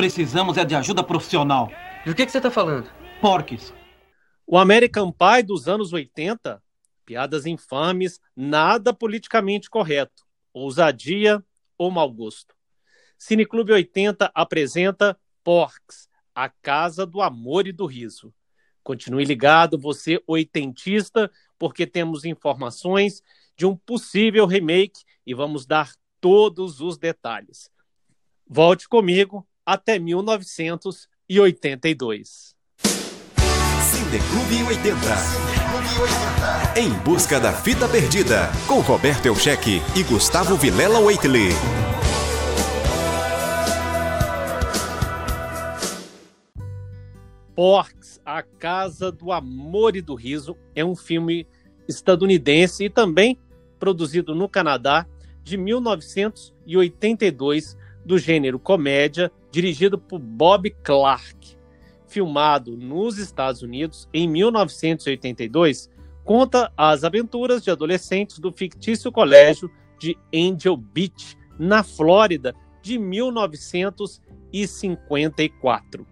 precisamos é de ajuda profissional. Do que, que você tá falando? Porques. O American Pie dos anos 80, piadas infames, nada politicamente correto, ousadia ou mau gosto. Cineclube 80 apresenta Porks, a Casa do Amor e do Riso. Continue ligado, você oitentista, porque temos informações de um possível remake e vamos dar todos os detalhes. Volte comigo até 1982. Cineclube 80. Em busca da fita perdida, com Roberto Elcheque e Gustavo Vilela Waitley. Porks, A Casa do Amor e do Riso, é um filme estadunidense e também produzido no Canadá de 1982, do gênero comédia, dirigido por Bob Clark. Filmado nos Estados Unidos em 1982, conta as aventuras de adolescentes do fictício colégio de Angel Beach, na Flórida, de 1954.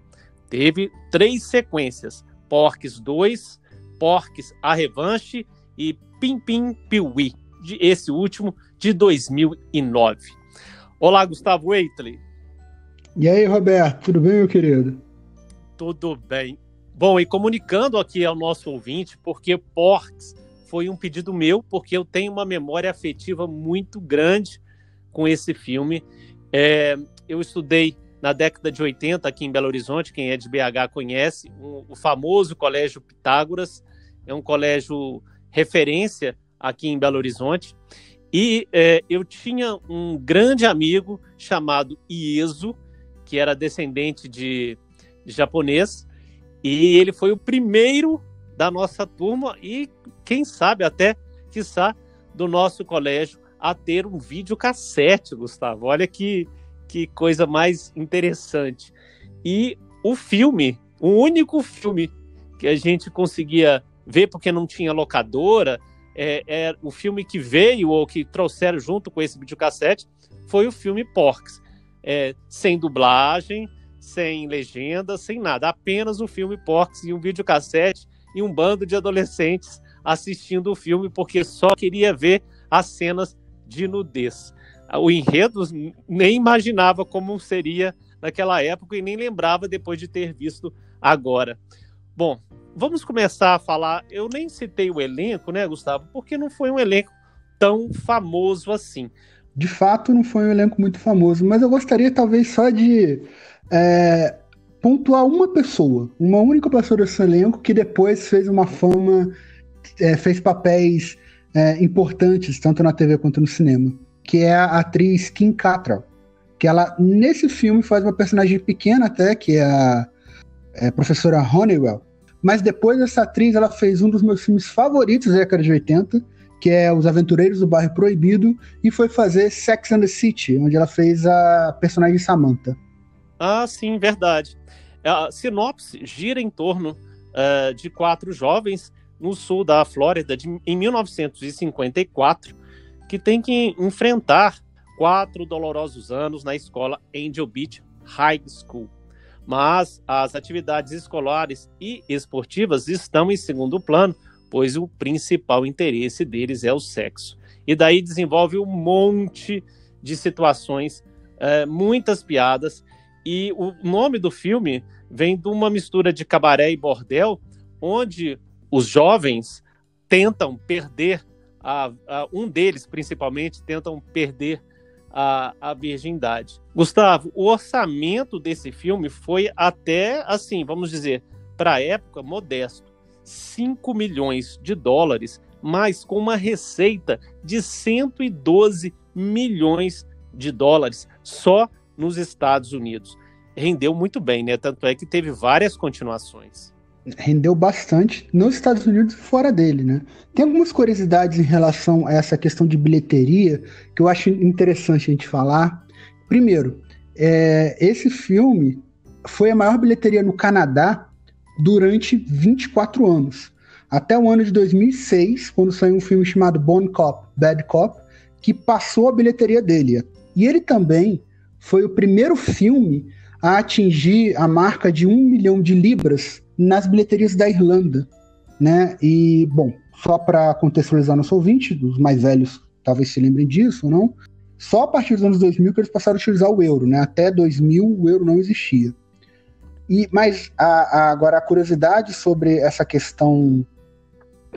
Teve três sequências: Porques 2, Porques A Revanche e Pim Pim Piuí, esse último de 2009. Olá, Gustavo Waitley. E aí, Roberto, tudo bem, meu querido? Tudo bem. Bom, e comunicando aqui ao nosso ouvinte, porque Porcs foi um pedido meu, porque eu tenho uma memória afetiva muito grande com esse filme. É, eu estudei na década de 80 aqui em Belo Horizonte, quem é de BH conhece, um, o famoso Colégio Pitágoras, é um colégio referência aqui em Belo Horizonte. E é, eu tinha um grande amigo chamado Ieso, que era descendente de, japonês, e ele foi o primeiro da nossa turma e, quem sabe, até, quiçá, do nosso colégio a ter um videocassete, Gustavo. Olha que, que coisa mais interessante. E o filme, o único filme que a gente conseguia ver porque não tinha locadora, é, é, o filme que veio ou que trouxeram junto com esse videocassete foi o filme Porks. É, sem dublagem, sem legenda, sem nada. Apenas o filme Porks e um videocassete e um bando de adolescentes assistindo o filme porque só queria ver as cenas de nudez. O enredo nem imaginava como seria naquela época e nem lembrava depois de ter visto agora. Bom, vamos começar a falar. Eu nem citei o elenco, né, Gustavo? Porque não foi um elenco tão famoso assim. De fato, não foi um elenco muito famoso, mas eu gostaria talvez só de é, pontuar uma pessoa, uma única pessoa desse elenco que depois fez uma fama, é, fez papéis é, importantes tanto na TV quanto no cinema, que é a atriz Kim Cattrall, que ela nesse filme faz uma personagem pequena até, que é a, é professora Honeywell, mas depois essa atriz ela fez um dos meus filmes favoritos da década de 80, que é Os Aventureiros do Bairro Proibido, e foi fazer Sex and the City, onde ela fez a personagem Samantha. Ah, sim, verdade. A sinopse gira em torno uh, de quatro jovens no sul da Flórida de, em 1954 que têm que enfrentar quatro dolorosos anos na escola Angel Beach High School mas as atividades escolares e esportivas estão em segundo plano, pois o principal interesse deles é o sexo. E daí desenvolve um monte de situações, é, muitas piadas, e o nome do filme vem de uma mistura de cabaré e bordel, onde os jovens tentam perder, a, a, um deles principalmente, tentam perder a, a virgindade. Gustavo, o orçamento desse filme foi até, assim, vamos dizer, para a época, modesto. 5 milhões de dólares, mas com uma receita de 112 milhões de dólares só nos Estados Unidos. Rendeu muito bem, né? Tanto é que teve várias continuações rendeu bastante nos Estados Unidos e fora dele, né? Tem algumas curiosidades em relação a essa questão de bilheteria que eu acho interessante a gente falar. Primeiro, é, esse filme foi a maior bilheteria no Canadá durante 24 anos. Até o ano de 2006, quando saiu um filme chamado Bone Cop, Bad Cop, que passou a bilheteria dele. E ele também foi o primeiro filme a atingir a marca de um milhão de libras nas bilheterias da Irlanda, né? E, bom, só para contextualizar nosso ouvinte, os mais velhos talvez se lembrem disso ou não, só a partir dos anos 2000 que eles passaram a utilizar o euro, né? Até 2000 o euro não existia. E, mas a, a, agora a curiosidade sobre essa questão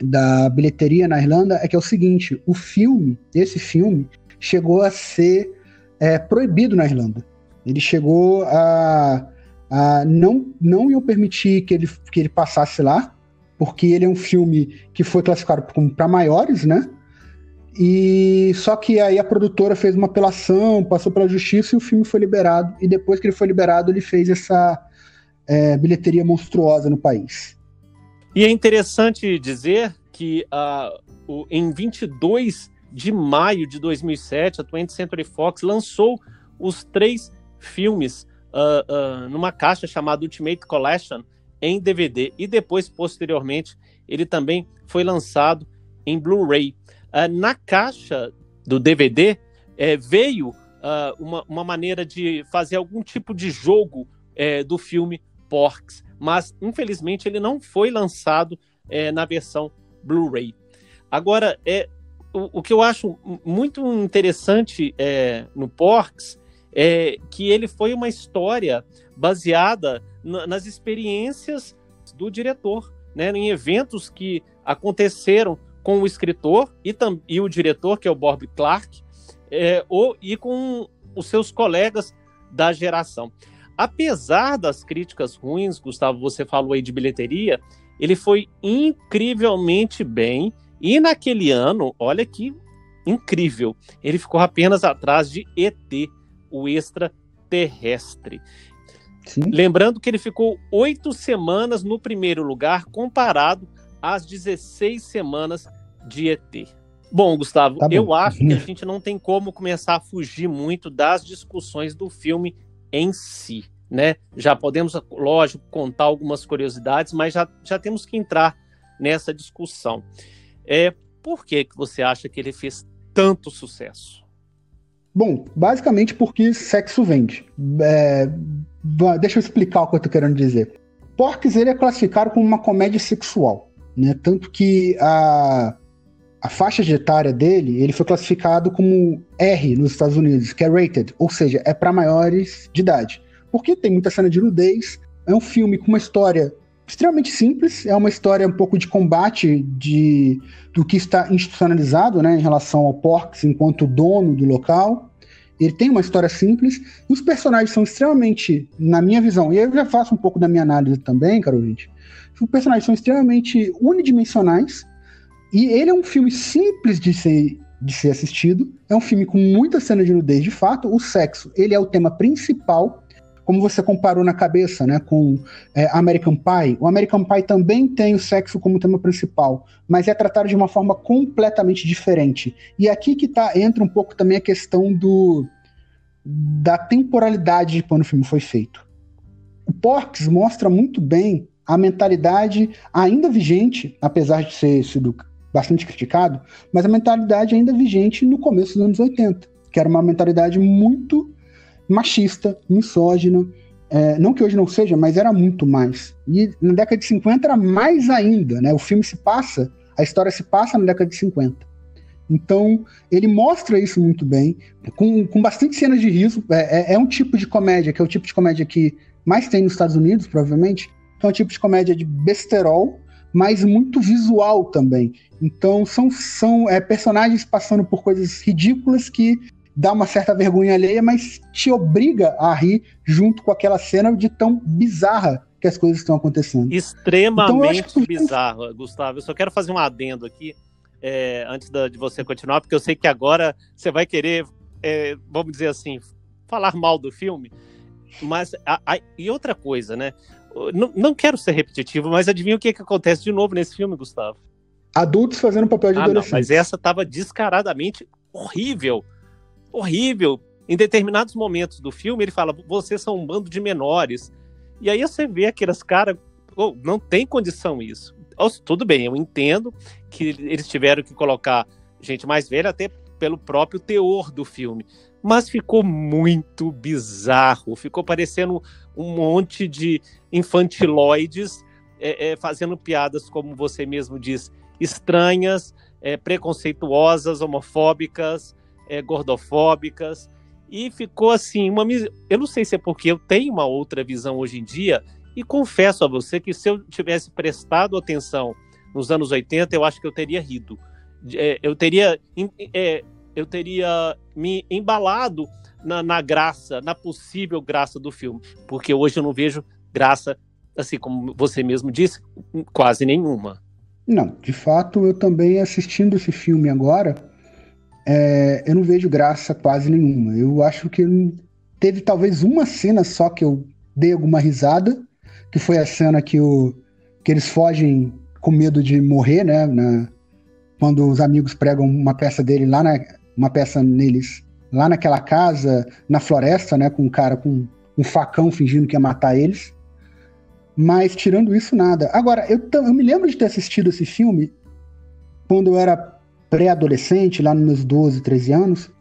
da bilheteria na Irlanda é que é o seguinte: o filme, esse filme, chegou a ser é, proibido na Irlanda. Ele chegou a, a não não iam permitir que ele, que ele passasse lá, porque ele é um filme que foi classificado como para maiores, né? E só que aí a produtora fez uma apelação, passou pela justiça e o filme foi liberado. E depois que ele foi liberado, ele fez essa é, bilheteria monstruosa no país. E é interessante dizer que uh, em 22 de maio de 2007, a 20th Century Fox lançou os três filmes uh, uh, numa caixa chamada Ultimate Collection em DVD e depois, posteriormente, ele também foi lançado em Blu-ray. Na caixa do DVD é, veio uma, uma, maneira de fazer algum tipo de jogo é, do filme Porks, mas infelizmente ele não foi lançado é, na versão Blu-ray. Agora, é, o, o, que eu acho muito interessante é, no Porks é que ele foi uma história baseada nas experiências do diretor, né, em eventos que aconteceram com o escritor e, e o diretor, que é o Bob Clark, é, ou, e com os seus colegas da geração. Apesar das críticas ruins, Gustavo, você falou aí de bilheteria, ele foi incrivelmente bem. E naquele ano, olha que incrível, ele ficou apenas atrás de ET, o extraterrestre. Sim. Lembrando que ele ficou oito semanas no primeiro lugar, comparado às 16 semanas de ET. Bom, Gustavo, tá eu acho que a gente não tem como começar a fugir muito das discussões do filme em si, né? Já podemos, lógico, contar algumas curiosidades, mas já, já temos que entrar nessa discussão. É, por que, que você acha que ele fez tanto sucesso? Bom, basicamente porque sexo vende. É, deixa eu explicar o que eu tô querendo dizer. Porques ele é classificado como uma comédia sexual. Né? Tanto que a, a faixa etária dele, ele foi classificado como R nos Estados Unidos, que é rated, ou seja, é para maiores de idade. Porque tem muita cena de nudez, é um filme com uma história extremamente simples, é uma história um pouco de combate de, do que está institucionalizado né, em relação ao Porks enquanto dono do local. Ele tem uma história simples, e os personagens são extremamente, na minha visão, e eu já faço um pouco da minha análise também, caro ouvinte, os personagens são extremamente unidimensionais, e ele é um filme simples de ser, de ser assistido, é um filme com muita cena de nudez, de fato, o sexo, ele é o tema principal, como você comparou na cabeça, né, com é, American Pie, o American Pie também tem o sexo como tema principal, mas é tratado de uma forma completamente diferente. E aqui que tá, entra um pouco também a questão do da temporalidade de quando o filme foi feito. O Porks mostra muito bem a mentalidade ainda vigente, apesar de ser sido bastante criticado, mas a mentalidade ainda vigente no começo dos anos 80, que era uma mentalidade muito machista, misógina, é, não que hoje não seja, mas era muito mais. E na década de 50 era mais ainda, né? O filme se passa, a história se passa na década de 50. Então, ele mostra isso muito bem, com, com bastante cenas de riso. É, é, é um tipo de comédia, que é o tipo de comédia que mais tem nos Estados Unidos, provavelmente, é um tipo de comédia de besterol, mas muito visual também. Então são, são é, personagens passando por coisas ridículas que dá uma certa vergonha alheia, mas te obriga a rir junto com aquela cena de tão bizarra que as coisas estão acontecendo. Extremamente então, bizarro, Gustavo. Eu só quero fazer um adendo aqui, é, antes da, de você continuar, porque eu sei que agora você vai querer, é, vamos dizer assim, falar mal do filme. Mas, a, a, e outra coisa, né? Não, não quero ser repetitivo, mas adivinha o que, que acontece de novo nesse filme, Gustavo? Adultos fazendo papel de ah, adolescente. Não, mas essa tava descaradamente horrível. Horrível. Em determinados momentos do filme, ele fala: vocês são um bando de menores. E aí você vê aqueles caras. Oh, não tem condição isso. Oh, tudo bem, eu entendo que eles tiveram que colocar gente mais velha, até pelo próprio teor do filme. mas ficou muito bizarro. Ficou parecendo um monte de infantiloides é, é, fazendo piadas, como você mesmo diz, estranhas, é, preconceituosas, homofóbicas, é, gordofóbicas. E ficou assim, uma. Eu não sei se é porque eu tenho uma outra visão hoje em dia, e confesso a você que se eu tivesse prestado atenção nos anos 80, eu acho que eu teria rido. É, eu teria. É, eu teria me embalado na, na, graça, na possível graça do filme, porque hoje eu não vejo graça, assim como você mesmo disse, quase nenhuma. Não, de fato, eu também assistindo esse filme agora, é, eu não vejo graça quase nenhuma. Eu acho que teve talvez uma cena só que eu dei alguma risada, que foi a cena que, o, que eles fogem com medo de morrer, né? Na, quando os amigos pregam uma peça dele lá na, uma peça neles lá naquela casa, na floresta, né? Com um cara com um facão fingindo que ia matar eles. Mas tirando isso, nada. Agora, eu, eu me lembro de ter assistido esse filme quando eu era pré-adolescente, lá nos meus 12, 13 anos,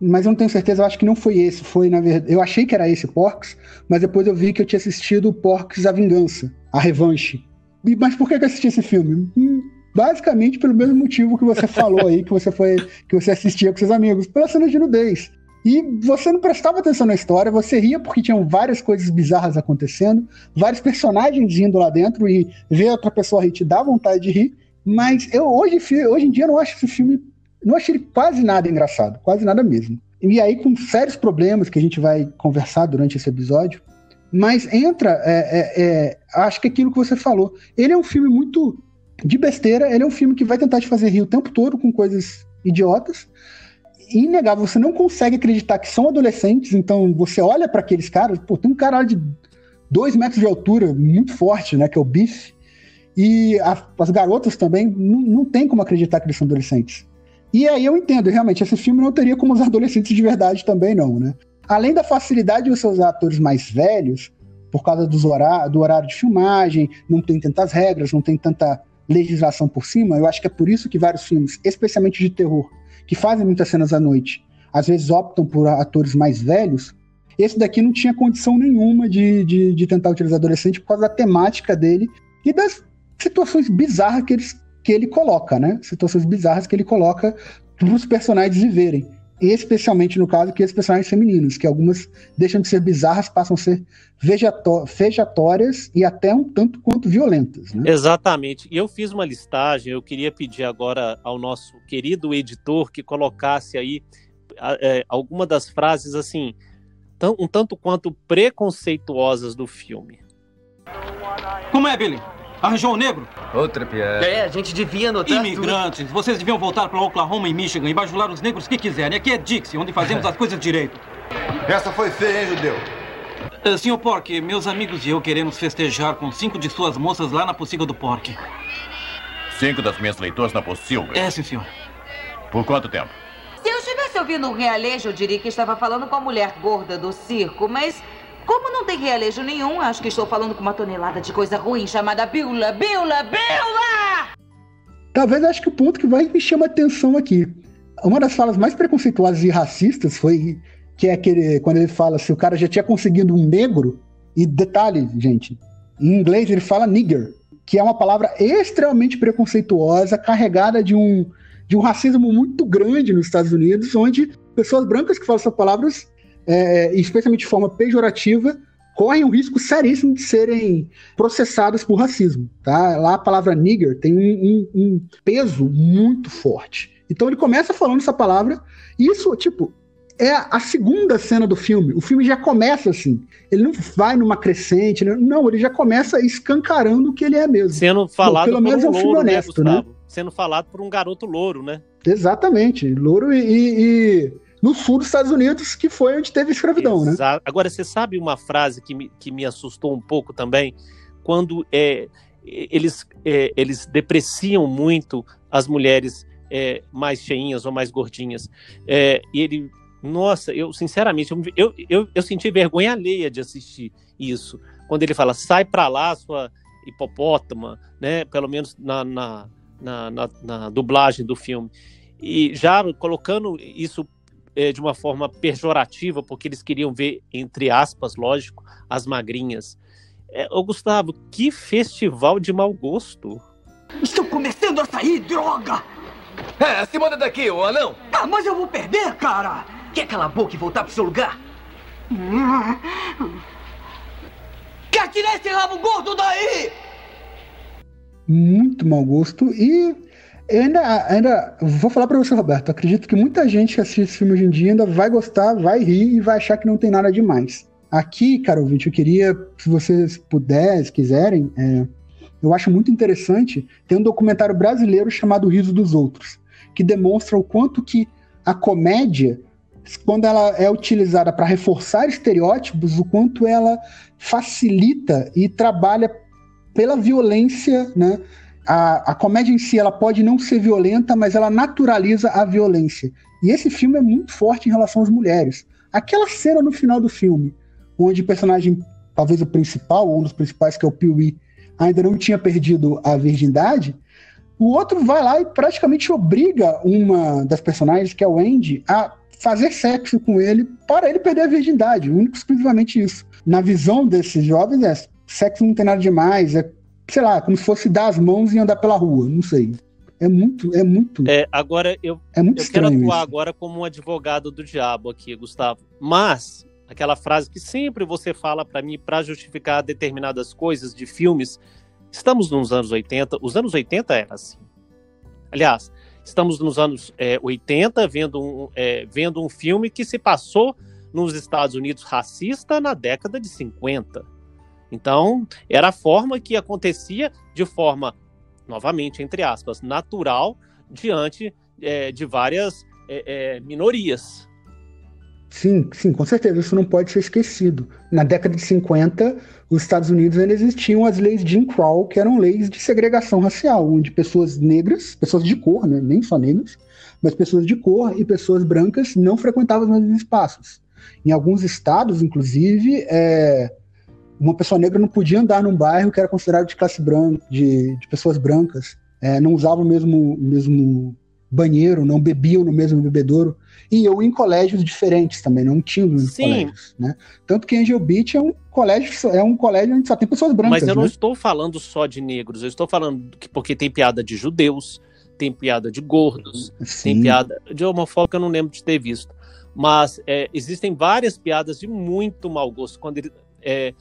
mas eu não tenho certeza, eu acho que não foi esse, foi na verdade, eu achei que era esse Porks, mas depois eu vi que eu tinha assistido Porks A Vingança, A Revanche. E, mas por que eu assisti esse filme? Hum, basicamente pelo mesmo motivo que você falou aí, que você foi, que você assistia com seus amigos, pela cena de nudez. E você não prestava atenção na história, você ria porque tinham várias coisas bizarras acontecendo, vários personagens indo lá dentro e ver outra pessoa rir te dá vontade de rir, mas eu hoje, hoje em dia não acho esse filme. Não acho ele quase nada engraçado, quase nada mesmo. E aí, com sérios problemas que a gente vai conversar durante esse episódio. Mas entra, é, é, é, acho que aquilo que você falou. Ele é um filme muito de besteira, ele é um filme que vai tentar te fazer rir o tempo todo com coisas idiotas. Inegável, você não consegue acreditar que são adolescentes, então você olha para aqueles caras, pô, tem um cara de dois metros de altura, muito forte, né, que é o Biff, e a, as garotas também não, tem como acreditar que eles são adolescentes. E aí eu entendo, realmente, esse filme não teria como os adolescentes de verdade também, não, né? Além da facilidade de você usar atores mais velhos, por causa dos do horário de filmagem, não tem tantas regras, não tem tanta legislação por cima, eu acho que é por isso que vários filmes, especialmente de terror, que fazem muitas cenas à noite, às vezes optam por atores mais velhos. Esse daqui não tinha condição nenhuma de, de, de tentar utilizar adolescente por causa da temática dele e das situações bizarras que, eles, que ele coloca, né? Situações bizarras que ele coloca para os personagens viverem. Especialmente no caso que os personagens femininos, que algumas deixam de ser bizarras, passam a ser vejatórias e até um tanto quanto violentas. Né? Exatamente. E eu fiz uma listagem, eu queria pedir agora ao nosso querido editor que colocasse aí é, alguma das frases assim, um tanto quanto preconceituosas do filme. Como é, Billy? Arranjou um negro? Outra piada. É, a gente devia anotar Imigrantes. Tudo. Vocês deviam voltar para Oklahoma e Michigan e bajular os negros que quiserem. Aqui é Dixie, onde fazemos as coisas direito. Essa foi feia, hein, judeu? Uh, Sr. Pork, meus amigos e eu queremos festejar com cinco de suas moças lá na pocilga do Pork. Cinco das minhas leitoras na pocilga? É, sim, senhor. Por quanto tempo? Se eu estivesse ouvindo um realejo, eu diria que estava falando com a mulher gorda do circo, mas como não tem realejo nenhum, acho que estou falando com uma tonelada de coisa ruim chamada Bíblia, Bíblia, Bíblia! Talvez acho que o ponto que vai me chama atenção aqui. Uma das falas mais preconceituosas e racistas foi que é aquele quando ele fala se o cara já tinha conseguido um negro e detalhe, gente, em inglês ele fala nigger, que é uma palavra extremamente preconceituosa, carregada de um de um racismo muito grande nos Estados Unidos, onde pessoas brancas que falam essas palavras é, especialmente de forma pejorativa, correm um risco seríssimo de serem processadas por racismo. Tá? Lá a palavra nigger tem um, um, um peso muito forte. Então ele começa falando essa palavra, e isso, tipo, é a segunda cena do filme. O filme já começa assim. Ele não vai numa crescente, não, ele já começa escancarando o que ele é mesmo. Sendo falado Pô, pelo menos um é um filme né, honesto, né, né? Sendo falado por um garoto louro, né? Exatamente, louro e, e no sul dos Estados Unidos, que foi onde teve escravidão, né? Agora, você sabe uma frase que me, que me assustou um pouco também? Quando é, eles, é, eles depreciam muito as mulheres é, mais cheinhas ou mais gordinhas. É, e ele, nossa, eu sinceramente, eu, eu, eu senti vergonha alheia de assistir isso. Quando ele fala, sai pra lá, sua hipopótama, né? Pelo menos na, na, na, na, na dublagem do filme. E já colocando isso é, de uma forma pejorativa, porque eles queriam ver, entre aspas, lógico, as magrinhas. É, ô Gustavo, que festival de mau gosto. Estou começando a sair, droga! É, se manda daqui, ô anão! Ah, mas eu vou perder, cara! Quer calar a boca e voltar pro seu lugar? Quer tirar esse rabo gordo daí? Muito mau gosto e eu ainda, ainda vou falar para você, Roberto. Acredito que muita gente que assiste esse filme hoje em dia ainda vai gostar, vai rir e vai achar que não tem nada demais. Aqui, cara ouvinte, eu queria, se vocês puderem, se quiserem, é, eu acho muito interessante, tem um documentário brasileiro chamado Riso dos Outros, que demonstra o quanto que a comédia, quando ela é utilizada para reforçar estereótipos, o quanto ela facilita e trabalha pela violência, né? A, a comédia em si ela pode não ser violenta, mas ela naturaliza a violência. E esse filme é muito forte em relação às mulheres. Aquela cena no final do filme, onde o personagem, talvez o principal, um dos principais, que é o Pee-wee, ainda não tinha perdido a virgindade, o outro vai lá e praticamente obriga uma das personagens, que é o Andy, a fazer sexo com ele para ele perder a virgindade. Único exclusivamente isso. Na visão desses jovens, é sexo não tem nada demais, é, sei lá, como se fosse dar as mãos e andar pela rua, não sei. É muito, é muito. É, agora eu, é muito eu quero atuar isso. agora como um advogado do diabo aqui, Gustavo. Mas aquela frase que sempre você fala para mim para justificar determinadas coisas de filmes, estamos nos anos 80, os anos 80 era assim. Aliás, estamos nos anos é, 80 vendo um, é, vendo um filme que se passou nos Estados Unidos racista na década de 50. Então, era a forma que acontecia de forma, novamente, entre aspas, natural, diante é, de várias é, é, minorias. Sim, sim, com certeza, isso não pode ser esquecido. Na década de 50, os Estados Unidos ainda existiam as leis Jim Crow, que eram leis de segregação racial, onde pessoas negras, pessoas de cor, né, nem só negras, mas pessoas de cor e pessoas brancas não frequentavam os mesmos espaços. Em alguns estados, inclusive, é, uma pessoa negra não podia andar num bairro que era considerado de classe branca, de, de pessoas brancas, é, não usavam o mesmo, mesmo banheiro, não bebiam no mesmo bebedouro, e eu em colégios diferentes também, não tinha Sim. colégios, né? Tanto que Angel Beach é um colégio, é um colégio onde só tem pessoas brancas, Mas eu não né? estou falando só de negros, eu estou falando que porque tem piada de judeus, tem piada de gordos, tem Sim. piada de homofóbico, eu não lembro de ter visto. Mas é, existem várias piadas de muito mau gosto. Quando ele, é,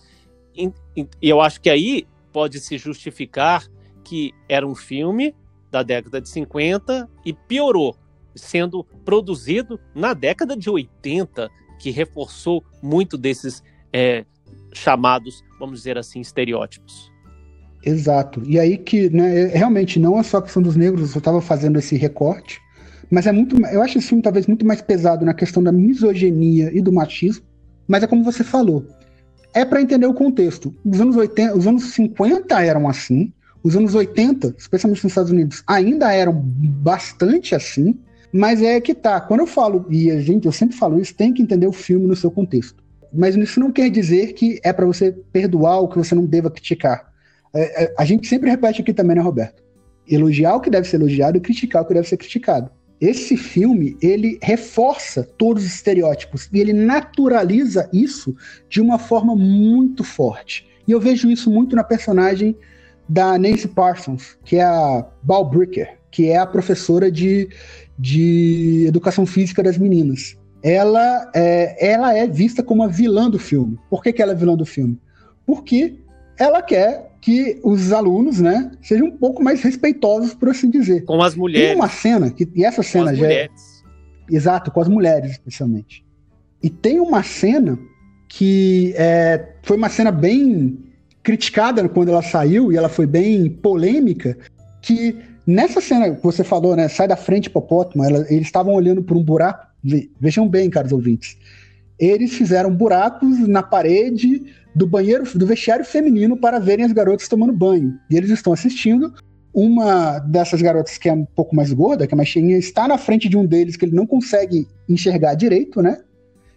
e eu acho que aí pode se justificar que era um filme da década de 50 e piorou, sendo produzido na década de 80, que reforçou muito desses é, chamados, vamos dizer assim, estereótipos. Exato. E aí que, né, é- realmente não é só a questão dos negros, eu estava fazendo esse recorte, mas é muito, eu acho esse filme talvez muito mais pesado na questão da misoginia e do machismo, mas é como você falou, é para entender o contexto. Os anos 80, os anos 50 eram assim, os anos 80, especialmente nos Estados Unidos, ainda eram bastante assim, mas é que tá, quando eu falo, e a gente, eu sempre falo isso, tem que entender o filme no seu contexto. Mas isso não quer dizer que é para você perdoar o que você não deva criticar. É, é, a gente sempre repete aqui também, né, Roberto? Elogiar o que deve ser elogiado e criticar o que deve ser criticado. Esse filme, ele reforça todos os estereótipos e ele naturaliza isso de uma forma muito forte. E eu vejo isso muito na personagem da Nancy Parsons, que é a Bal Bricker, que é a professora de, de educação física das meninas. Ela é, ela é vista como a vilã do filme. Por que, que ela é vilã do filme? Porque ela quer que os alunos, né, sejam um pouco mais respeitosos, por assim dizer. Com as Tem mulheres. uma cena, que, e essa com cena as já é, mulheres. Exato, com as mulheres, especialmente. E tem uma cena que é, foi uma cena bem criticada quando ela saiu, e ela foi bem polêmica, que nessa cena que você falou, né, sai da frente, hipopótamo, ela- eles estavam olhando por um buraco, ve- vejam bem, caros ouvintes, eles fizeram buracos na parede do banheiro, do vestiário feminino para verem as garotas tomando banho. E eles estão assistindo, uma dessas garotas que é um pouco mais gorda, que é mais cheinha, está na frente de um deles que ele não consegue enxergar direito, né?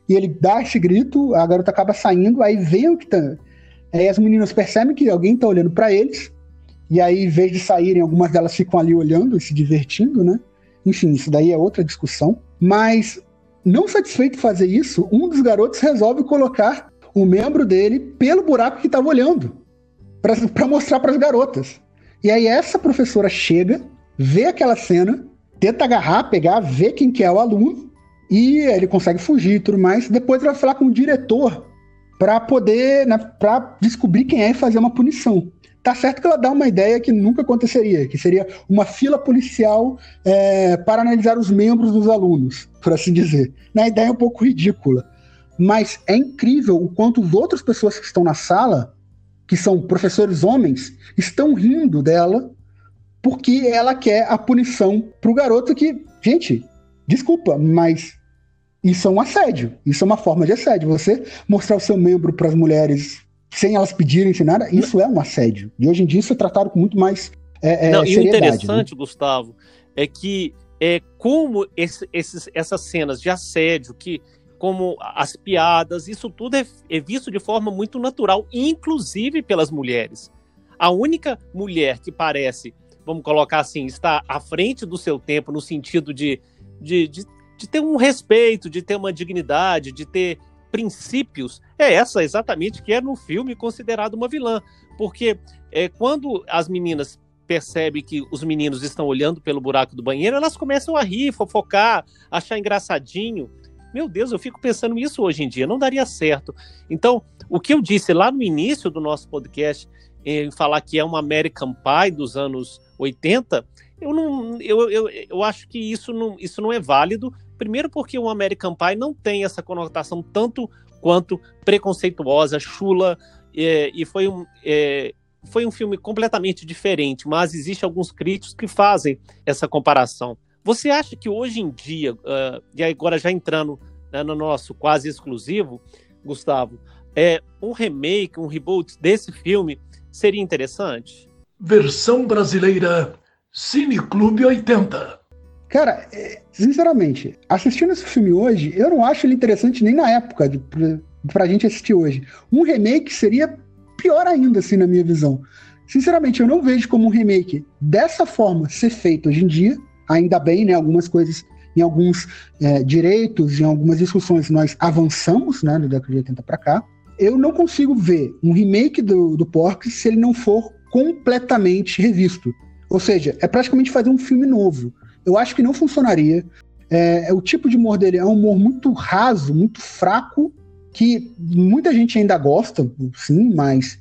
E ele dá esse grito, a garota acaba saindo, aí vem o que tá. Aí as meninas percebem que alguém tá olhando para eles, e aí, em vez de saírem, algumas delas ficam ali olhando e se divertindo, né? Enfim, isso daí é outra discussão. Mas não satisfeito em fazer isso, um dos garotos resolve colocar o membro dele pelo buraco que estava olhando, para mostrar para as garotas. E aí essa professora chega, vê aquela cena, tenta agarrar, pegar, ver quem que é o aluno, e ele consegue fugir e tudo mais. Depois ele vai falar com o diretor para poder, né, para descobrir quem é e fazer uma punição. Tá certo que ela dá uma ideia que nunca aconteceria, que seria uma fila policial é, para analisar os membros dos alunos, por assim dizer. Na ideia é um pouco ridícula. Mas é incrível o quanto as outras pessoas que estão na sala, que são professores homens, estão rindo dela porque ela quer a punição pro garoto que, gente, desculpa, mas isso é um assédio. Isso é uma forma de assédio. Você mostrar o seu membro para as mulheres sem elas pedirem, sem nada, isso é um assédio. E hoje em dia isso é tratado com muito mais é, Não, E o né? interessante, né? Gustavo, é que é, como esse, esses, essas cenas de assédio, que como as piadas, isso tudo é, é visto de forma muito natural, inclusive pelas mulheres. A única mulher que parece, vamos colocar assim, está à frente do seu tempo, no sentido de, de, de, de ter um respeito, de ter uma dignidade, de ter princípios, é essa exatamente que é no filme considerada uma vilã. Porque é, quando as meninas percebem que os meninos estão olhando pelo buraco do banheiro, elas começam a rir, fofocar, achar engraçadinho. Meu Deus, eu fico pensando nisso hoje em dia, não daria certo. Então, o que eu disse lá no início do nosso podcast, em falar que é uma American Pie dos anos 80, eu não eu, eu, eu acho que isso não, isso não é válido, Primeiro porque o American Pie não tem essa conotação tanto quanto preconceituosa, chula, é, e foi um, é, foi um filme completamente diferente, mas existe alguns críticos que fazem essa comparação. Você acha que hoje em dia, uh, e agora já entrando né, no nosso quase exclusivo, Gustavo, é um remake, um reboot desse filme seria interessante? Versão brasileira Cine Clube 80. Cara, é, sinceramente, assistindo esse filme hoje, eu não acho ele interessante nem na época de, pra, pra gente assistir hoje. Um remake seria pior ainda, assim, na minha visão. Sinceramente, eu não vejo como um remake dessa forma ser feito hoje em dia. Ainda bem, né? Algumas coisas, em alguns é, direitos, em algumas discussões, nós avançamos, né? Da década de 80 para cá. Eu não consigo ver um remake do, do Porks se ele não for completamente revisto. Ou seja, é praticamente fazer um filme novo eu acho que não funcionaria. É, é, o tipo de humor dele é um humor muito raso, muito fraco, que muita gente ainda gosta, sim, mas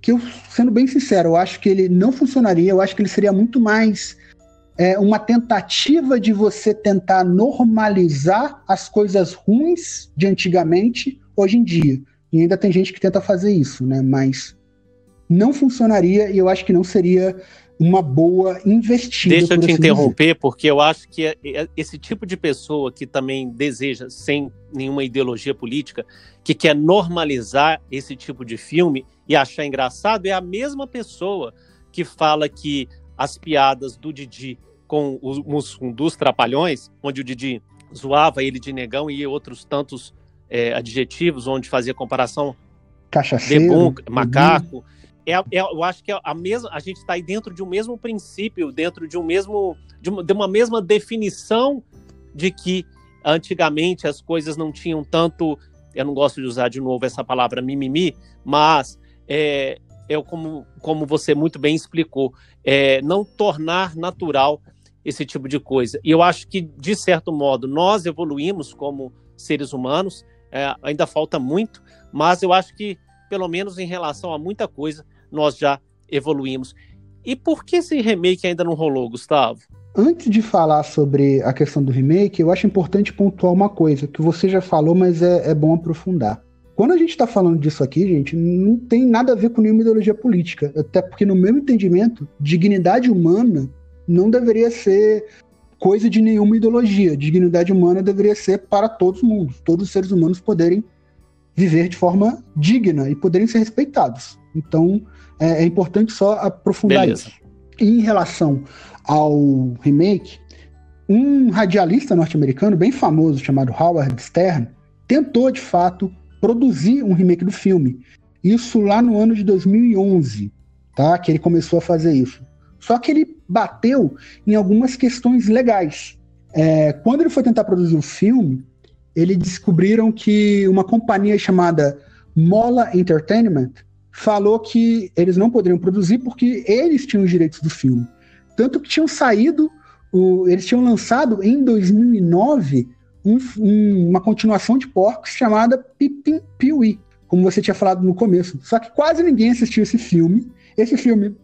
que eu, sendo bem sincero, eu acho que ele não funcionaria, eu acho que ele seria muito mais é, uma tentativa de você tentar normalizar as coisas ruins de antigamente hoje em dia. E ainda tem gente que tenta fazer isso, né? Mas não funcionaria e eu acho que não seria uma boa investida. Deixa eu te assim interromper, dizer. porque eu acho que é, é esse tipo de pessoa que também deseja, sem nenhuma ideologia política, que quer normalizar esse tipo de filme e achar engraçado, é a mesma pessoa que fala que as piadas do Didi com os dos Trapalhões, onde o Didi zoava ele de negão e outros tantos é, adjetivos, onde fazia comparação Cachaceiro, debum, macaco. Uhum é, é, eu acho que é a mesma, a gente está aí dentro de um mesmo princípio, dentro de um mesmo, de uma, de uma, mesma definição de que antigamente as coisas não tinham tanto, eu não gosto de usar de novo essa palavra mimimi, mas é, é como, como você muito bem explicou, é, não tornar natural esse tipo de coisa. E eu acho que, de certo modo, nós evoluímos como seres humanos, é, ainda falta muito, mas eu acho que, pelo menos em relação a muita coisa, nós já evoluímos. E por que esse remake ainda não rolou, Gustavo? Antes de falar sobre a questão do remake, eu acho importante pontuar uma coisa que você já falou, mas é, é bom aprofundar. Quando a gente está falando disso aqui, gente, não tem nada a ver com nenhuma ideologia política. Até porque, no meu entendimento, dignidade humana não deveria ser coisa de nenhuma ideologia. Dignidade humana deveria ser para todos os mundos, todos os seres humanos poderem viver de forma digna e poderem ser respeitados. Então, é, é importante só aprofundar Beleza. isso. E em relação ao remake, um radialista norte-americano bem famoso chamado Howard Stern tentou de fato produzir um remake do filme. Isso lá no ano de 2011, tá? Que ele começou a fazer isso. Só que ele bateu em algumas questões legais. É, quando ele foi tentar produzir o filme, eles descobriram que uma companhia chamada Mola Entertainment falou que eles não poderiam produzir porque eles tinham os direitos do filme. Tanto que tinham saído, o, eles tinham lançado em 2009 um, um, uma continuação de Porcos chamada Pipim Piuí, como você tinha falado no começo. Só que quase ninguém assistiu esse filme. Esse filme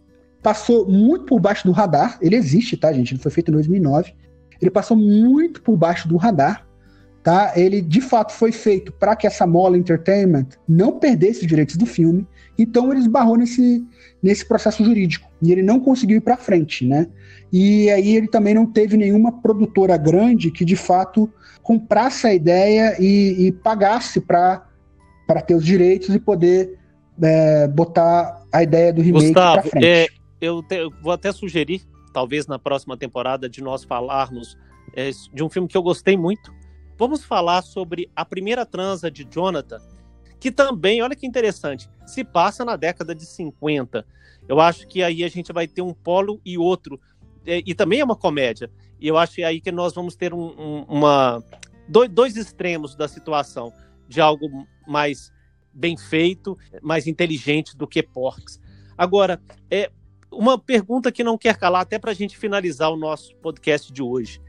passou muito por baixo do radar. Ele existe, tá, gente? Ele foi feito em 2009. Ele passou muito por baixo do radar. Tá? Ele de fato foi feito para que essa Mola Entertainment não perdesse os direitos do filme, então ele esbarrou nesse, nesse processo jurídico e ele não conseguiu ir para frente, né? E aí ele também não teve nenhuma produtora grande que de fato comprasse a ideia e, e pagasse para ter os direitos e poder é, botar a ideia do remake para frente. É, eu, te, eu, vou até sugerir, talvez na próxima temporada, de nós falarmos é, de um filme que eu gostei muito. Vamos falar sobre a primeira transa de Jonathan, que também, olha que interessante, se passa na década de 50. Eu acho que aí a gente vai ter um polo e outro. É, e também é uma comédia. E eu acho que é aí que nós vamos ter um, um, uma, dois, dois extremos da situação, de algo mais bem feito, mais inteligente do que Porks. Agora, é uma pergunta que não quer calar, até para a gente finalizar o nosso podcast de hoje.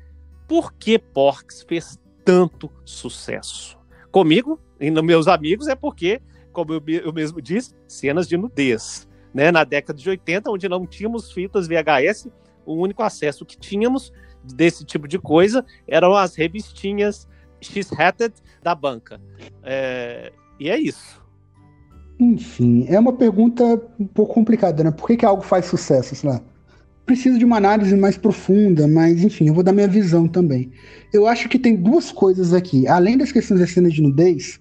Por que Porks fez tanto sucesso? Comigo e nos meus amigos é porque, como eu, eu mesmo disse, cenas de nudez. Né? Na década de 80, onde não tínhamos fitas VHS, o único acesso que tínhamos desse tipo de coisa eram as revistinhas X-Hatted da banca. É, e é isso. Enfim, é uma pergunta um pouco complicada, né? Por que, que algo faz sucesso, sei lá? Preciso de uma análise mais profunda, mas enfim, eu vou dar minha visão também. Eu acho que tem duas coisas aqui. Além das questões da cena de nudez,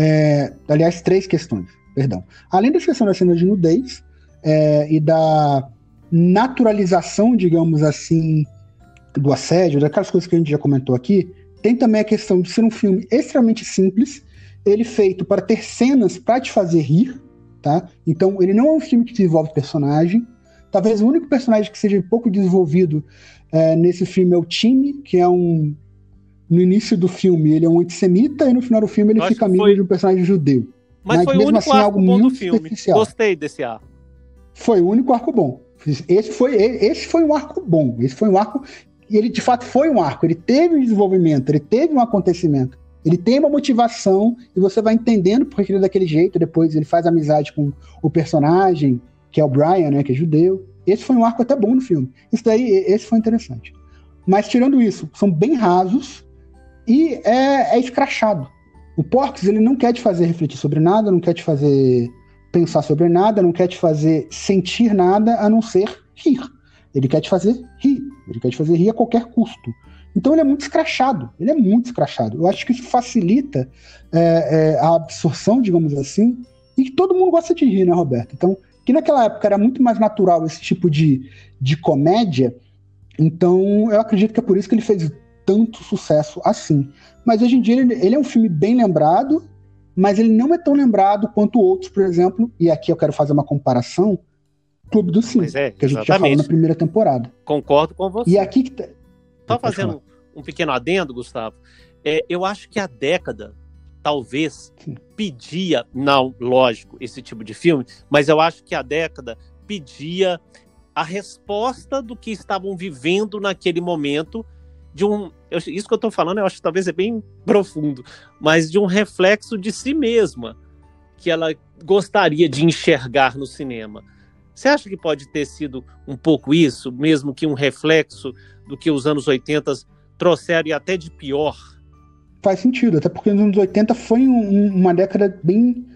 é, aliás, três questões, perdão. Além das questões da cena de nudez é, e da naturalização, digamos assim, do assédio, daquelas coisas que a gente já comentou aqui, tem também a questão de ser um filme extremamente simples, ele feito para ter cenas para te fazer rir, tá? Então, ele não é um filme que desenvolve personagem. Talvez o único personagem que seja pouco desenvolvido é, nesse filme é o time, que é um. No início do filme, ele é um antissemita, e no final do filme ele fica amigo foi... de um personagem judeu. Mas, Mas foi o único assim, arco bom do filme. Gostei desse arco. Foi o único arco bom. Esse foi, esse foi um arco bom. Esse foi um arco e ele de fato foi um arco, ele teve um desenvolvimento, ele teve um acontecimento. Ele tem uma motivação e você vai entendendo porque ele é daquele jeito. Depois ele faz amizade com o personagem, que é o Brian, né, que é judeu. Esse foi um arco até bom no filme. Isso daí, esse foi interessante. Mas tirando isso, são bem rasos e é, é escrachado. O Porks, ele não quer te fazer refletir sobre nada, não quer te fazer pensar sobre nada, não quer te fazer sentir nada a não ser rir. Ele quer te fazer rir. Ele quer te fazer rir a qualquer custo. Então ele é muito escrachado. Ele é muito escrachado. Eu acho que isso facilita é, é, a absorção, digamos assim, e que todo mundo gosta de rir, né, Roberto? Então, que naquela época era muito mais natural esse tipo de, de comédia, então eu acredito que é por isso que ele fez tanto sucesso assim. Mas hoje em dia ele, ele é um filme bem lembrado, mas ele não é tão lembrado quanto outros, por exemplo, e aqui eu quero fazer uma comparação, Clube do Sim, é, que a gente já falou na primeira temporada. Concordo com você. E aqui que tá... Só fazendo um pequeno adendo, Gustavo. É, eu acho que a década talvez Sim. pedia, não, lógico, esse tipo de filme, mas eu acho que a década pedia a resposta do que estavam vivendo naquele momento de um, eu, isso que eu estou falando, eu acho que talvez é bem profundo, mas de um reflexo de si mesma que ela gostaria de enxergar no cinema. Você acha que pode ter sido um pouco isso, mesmo que um reflexo do que os anos 80 trouxeram e até de pior? Faz sentido, até porque nos anos 80 foi um, uma década bem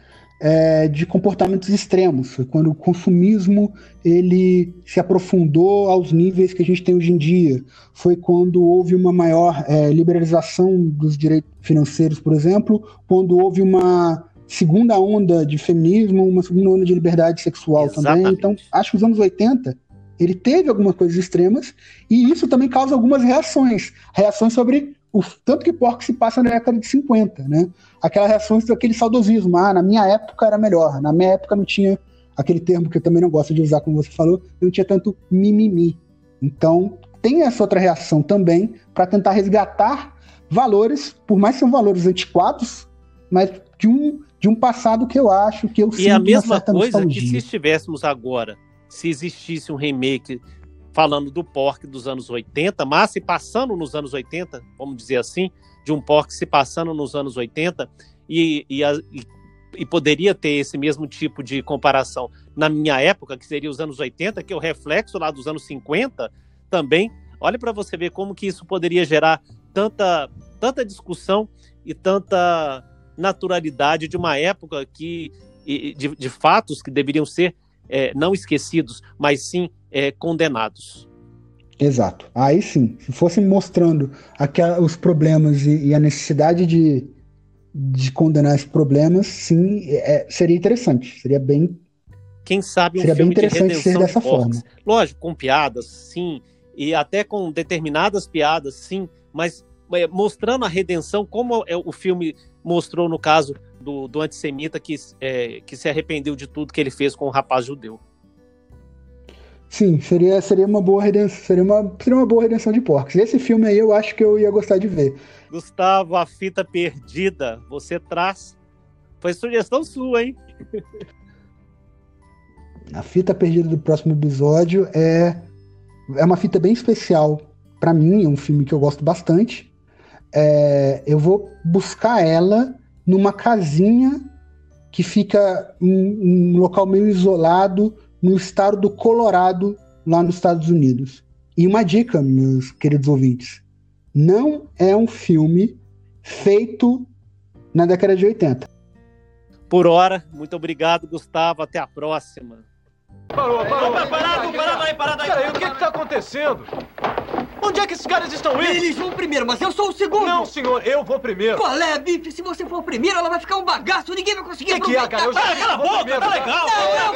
é, de comportamentos extremos. Foi quando o consumismo ele se aprofundou aos níveis que a gente tem hoje em dia. Foi quando houve uma maior é, liberalização dos direitos financeiros, por exemplo, quando houve uma segunda onda de feminismo, uma segunda onda de liberdade sexual Exatamente. também. Então, acho que os anos 80 ele teve algumas coisas extremas e isso também causa algumas reações. Reações sobre o tanto que porco se passa na década de 50, né? Aquelas reações daquele saudosismo. Ah, na minha época era melhor. Na minha época não tinha aquele termo que eu também não gosto de usar, como você falou, não tinha tanto mimimi. Então, tem essa outra reação também para tentar resgatar valores, por mais que sejam valores antiquados, mas de um, de um passado que eu acho que eu E é a mesma coisa que se estivéssemos agora, se existisse um remake falando do pork dos anos 80, mas se passando nos anos 80, vamos dizer assim, de um pork se passando nos anos 80, e, e, a, e, e, poderia ter esse mesmo tipo de comparação na minha época, que seria os anos 80, que é o reflexo lá dos anos 50 também. Olha para você ver como que isso poderia gerar tanta, tanta discussão e tanta naturalidade de uma época que de, de fatos que deveriam ser é, não esquecidos, mas sim é, condenados. Exato. Aí sim, se fosse mostrando aquela, os problemas e, e, a necessidade de, de condenar esses problemas, sim, é, seria interessante. Seria bem. Quem sabe um seria filme bem interessante de ser dessa de forma. Lógico, com piadas, sim, e até com determinadas piadas, sim, mas é, mostrando a redenção, como é, o filme mostrou no caso do, do antissemita que, é, que se arrependeu de tudo que ele fez com o rapaz judeu. Sim, seria, seria, uma boa redenção, seria, uma, seria uma boa redenção de porcos. Esse filme aí eu acho que eu ia gostar de ver. Gustavo, a fita perdida, você traz. Foi sugestão sua, hein? a fita perdida do próximo episódio é, é uma fita bem especial para mim, é um filme que eu gosto bastante. É, eu vou buscar ela numa casinha que fica em um local meio isolado no estado do Colorado, lá nos Estados Unidos. E uma dica, meus queridos ouvintes: não é um filme feito na década de 80. Por hora, muito obrigado, Gustavo. Até a próxima. Parou, parou. Parado, parado, parado aí, parado aí. Peraí, o que está acontecendo? Onde é que esses caras estão indo? Eles vão primeiro, mas eu sou o segundo. Não, senhor, eu vou primeiro. Qual é, Bife? Se você for primeiro, ela vai ficar um bagaço. Ninguém vai conseguir que aproveitar. Que é, cara? Eu já cala a boca, tá legal. Não,